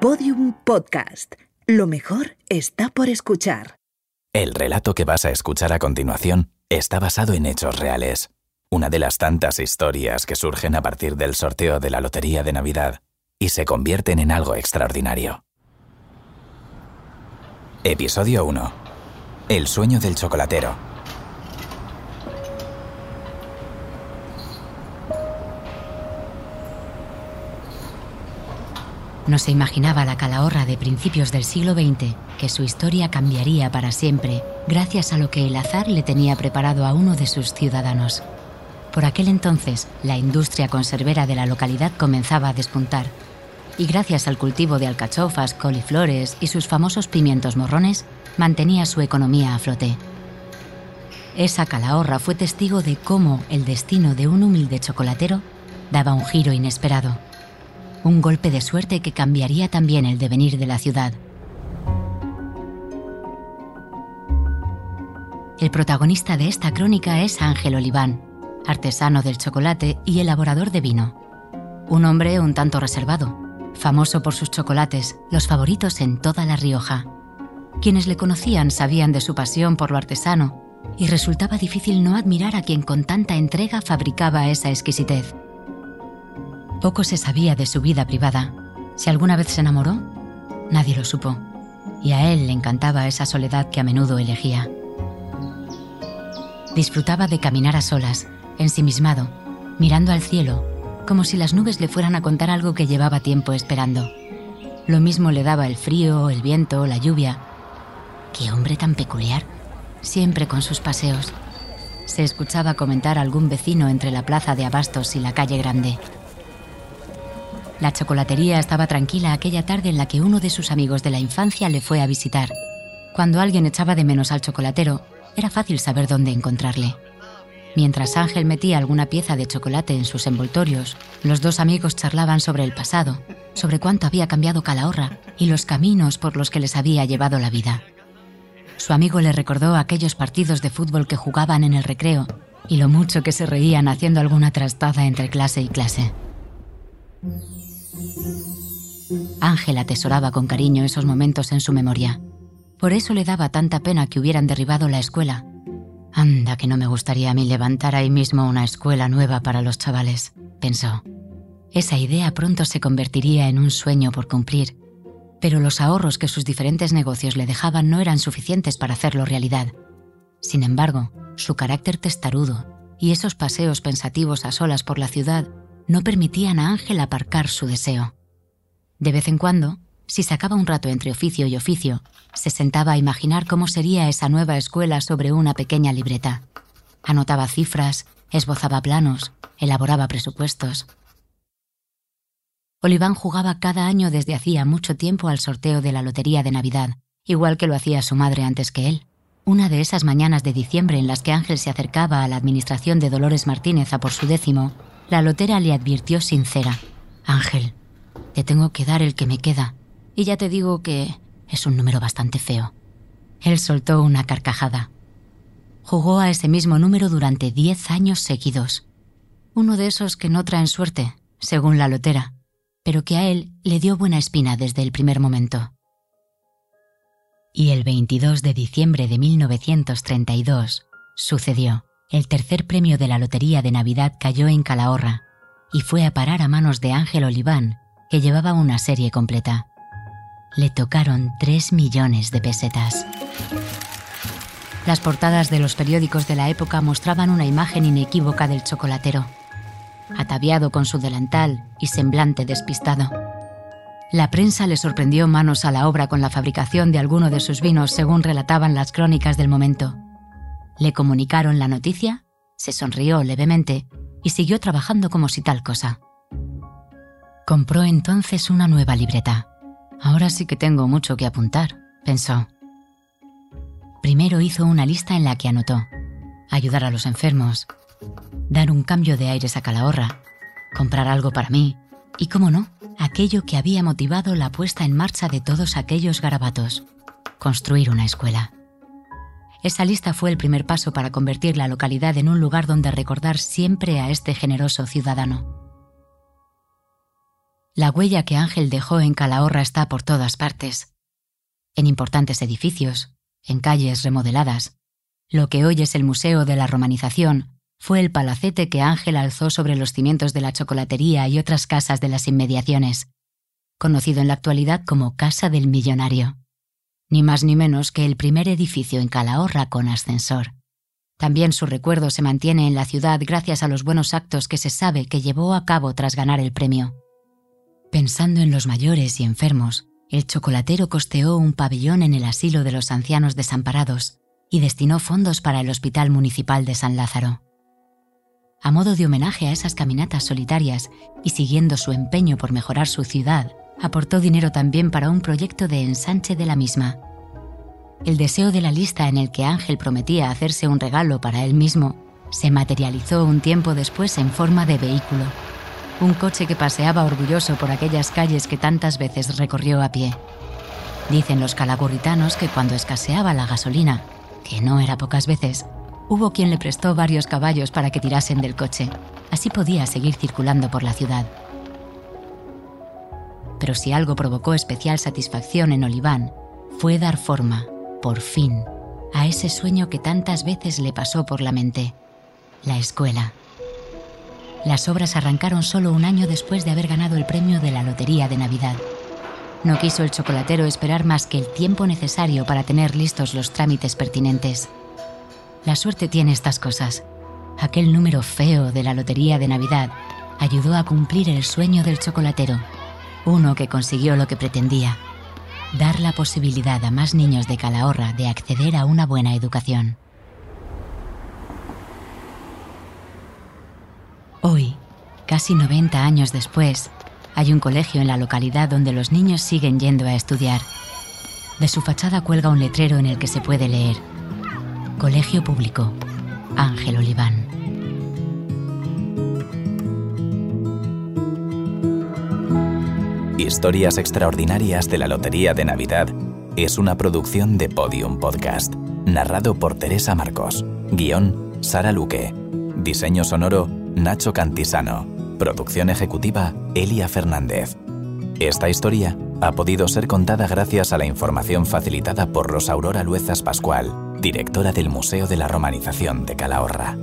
Podium Podcast. Lo mejor está por escuchar. El relato que vas a escuchar a continuación está basado en hechos reales. Una de las tantas historias que surgen a partir del sorteo de la Lotería de Navidad y se convierten en algo extraordinario. Episodio 1. El sueño del chocolatero. No se imaginaba la calahorra de principios del siglo XX que su historia cambiaría para siempre gracias a lo que el azar le tenía preparado a uno de sus ciudadanos. Por aquel entonces, la industria conservera de la localidad comenzaba a despuntar y gracias al cultivo de alcachofas, coliflores y sus famosos pimientos morrones, mantenía su economía a flote. Esa calahorra fue testigo de cómo el destino de un humilde chocolatero daba un giro inesperado un golpe de suerte que cambiaría también el devenir de la ciudad. El protagonista de esta crónica es Ángel Oliván, artesano del chocolate y elaborador de vino. Un hombre un tanto reservado, famoso por sus chocolates, los favoritos en toda La Rioja. Quienes le conocían sabían de su pasión por lo artesano y resultaba difícil no admirar a quien con tanta entrega fabricaba esa exquisitez. Poco se sabía de su vida privada. Si alguna vez se enamoró, nadie lo supo. Y a él le encantaba esa soledad que a menudo elegía. Disfrutaba de caminar a solas, ensimismado, mirando al cielo, como si las nubes le fueran a contar algo que llevaba tiempo esperando. Lo mismo le daba el frío, el viento, la lluvia. Qué hombre tan peculiar, siempre con sus paseos. Se escuchaba comentar a algún vecino entre la plaza de Abastos y la calle Grande. La chocolatería estaba tranquila aquella tarde en la que uno de sus amigos de la infancia le fue a visitar. Cuando alguien echaba de menos al chocolatero, era fácil saber dónde encontrarle. Mientras Ángel metía alguna pieza de chocolate en sus envoltorios, los dos amigos charlaban sobre el pasado, sobre cuánto había cambiado Calahorra y los caminos por los que les había llevado la vida. Su amigo le recordó aquellos partidos de fútbol que jugaban en el recreo y lo mucho que se reían haciendo alguna trastada entre clase y clase. Ángel atesoraba con cariño esos momentos en su memoria. Por eso le daba tanta pena que hubieran derribado la escuela. Anda, que no me gustaría a mí levantar ahí mismo una escuela nueva para los chavales, pensó. Esa idea pronto se convertiría en un sueño por cumplir, pero los ahorros que sus diferentes negocios le dejaban no eran suficientes para hacerlo realidad. Sin embargo, su carácter testarudo y esos paseos pensativos a solas por la ciudad no permitían a Ángel aparcar su deseo. De vez en cuando, si sacaba un rato entre oficio y oficio, se sentaba a imaginar cómo sería esa nueva escuela sobre una pequeña libreta. Anotaba cifras, esbozaba planos, elaboraba presupuestos. Oliván jugaba cada año desde hacía mucho tiempo al sorteo de la Lotería de Navidad, igual que lo hacía su madre antes que él. Una de esas mañanas de diciembre en las que Ángel se acercaba a la administración de Dolores Martínez a por su décimo, la lotera le advirtió sincera. Ángel, te tengo que dar el que me queda. Y ya te digo que es un número bastante feo. Él soltó una carcajada. Jugó a ese mismo número durante diez años seguidos. Uno de esos que no traen suerte, según la lotera, pero que a él le dio buena espina desde el primer momento. Y el 22 de diciembre de 1932 sucedió. El tercer premio de la Lotería de Navidad cayó en Calahorra y fue a parar a manos de Ángel Oliván, que llevaba una serie completa. Le tocaron 3 millones de pesetas. Las portadas de los periódicos de la época mostraban una imagen inequívoca del chocolatero, ataviado con su delantal y semblante despistado. La prensa le sorprendió manos a la obra con la fabricación de alguno de sus vinos, según relataban las crónicas del momento. Le comunicaron la noticia, se sonrió levemente y siguió trabajando como si tal cosa. Compró entonces una nueva libreta. Ahora sí que tengo mucho que apuntar, pensó. Primero hizo una lista en la que anotó ayudar a los enfermos, dar un cambio de aires a Calahorra, comprar algo para mí y, cómo no, aquello que había motivado la puesta en marcha de todos aquellos garabatos, construir una escuela. Esa lista fue el primer paso para convertir la localidad en un lugar donde recordar siempre a este generoso ciudadano. La huella que Ángel dejó en Calahorra está por todas partes. En importantes edificios, en calles remodeladas. Lo que hoy es el Museo de la Romanización fue el palacete que Ángel alzó sobre los cimientos de la chocolatería y otras casas de las inmediaciones, conocido en la actualidad como Casa del Millonario. Ni más ni menos que el primer edificio en Calahorra con ascensor. También su recuerdo se mantiene en la ciudad gracias a los buenos actos que se sabe que llevó a cabo tras ganar el premio. Pensando en los mayores y enfermos, el chocolatero costeó un pabellón en el asilo de los ancianos desamparados y destinó fondos para el Hospital Municipal de San Lázaro. A modo de homenaje a esas caminatas solitarias y siguiendo su empeño por mejorar su ciudad, aportó dinero también para un proyecto de ensanche de la misma. El deseo de la lista en el que Ángel prometía hacerse un regalo para él mismo se materializó un tiempo después en forma de vehículo, un coche que paseaba orgulloso por aquellas calles que tantas veces recorrió a pie. Dicen los calagurritanos que cuando escaseaba la gasolina, que no era pocas veces, hubo quien le prestó varios caballos para que tirasen del coche. Así podía seguir circulando por la ciudad. Pero si algo provocó especial satisfacción en Oliván, fue dar forma, por fin, a ese sueño que tantas veces le pasó por la mente, la escuela. Las obras arrancaron solo un año después de haber ganado el premio de la Lotería de Navidad. No quiso el chocolatero esperar más que el tiempo necesario para tener listos los trámites pertinentes. La suerte tiene estas cosas. Aquel número feo de la Lotería de Navidad ayudó a cumplir el sueño del chocolatero, uno que consiguió lo que pretendía, dar la posibilidad a más niños de Calahorra de acceder a una buena educación. Hoy, casi 90 años después, hay un colegio en la localidad donde los niños siguen yendo a estudiar. De su fachada cuelga un letrero en el que se puede leer Colegio Público, Ángel Oliván. Historias extraordinarias de la Lotería de Navidad es una producción de Podium Podcast, narrado por Teresa Marcos, guion Sara Luque, diseño sonoro Nacho Cantisano, producción ejecutiva Elia Fernández. Esta historia ha podido ser contada gracias a la información facilitada por Rosa Aurora Luezas Pascual directora del Museo de la Romanización de Calahorra.